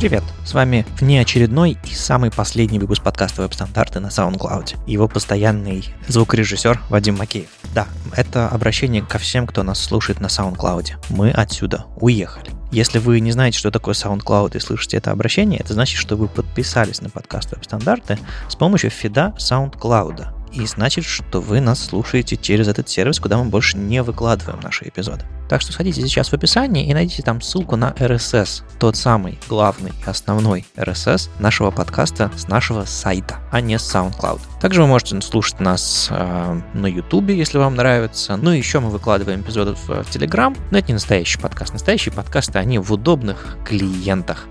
Привет! С вами внеочередной и самый последний выпуск подкаста «Веб-стандарты» на SoundCloud. Его постоянный звукорежиссер Вадим Макеев. Да, это обращение ко всем, кто нас слушает на SoundCloud. Мы отсюда уехали. Если вы не знаете, что такое SoundCloud и слышите это обращение, это значит, что вы подписались на подкаст «Веб-стандарты» с помощью фида SoundCloud. И значит, что вы нас слушаете через этот сервис, куда мы больше не выкладываем наши эпизоды. Так что сходите сейчас в описании и найдите там ссылку на RSS, тот самый главный и основной RSS нашего подкаста с нашего сайта, а не с SoundCloud. Также вы можете слушать нас э, на YouTube, если вам нравится. Ну и еще мы выкладываем эпизоды в, Telegram, но это не настоящий подкаст. Настоящие подкасты, они в удобных клиентах.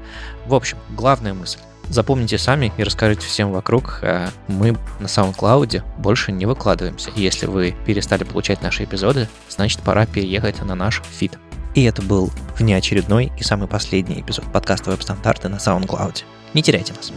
В общем, главная мысль запомните сами и расскажите всем вокруг. Э, мы на SoundCloud больше не выкладываемся. Если вы перестали получать наши эпизоды, значит пора переехать на наш фид. И это был внеочередной и самый последний эпизод подкаста «Веб-стандарты» на SoundCloud. Не теряйте нас.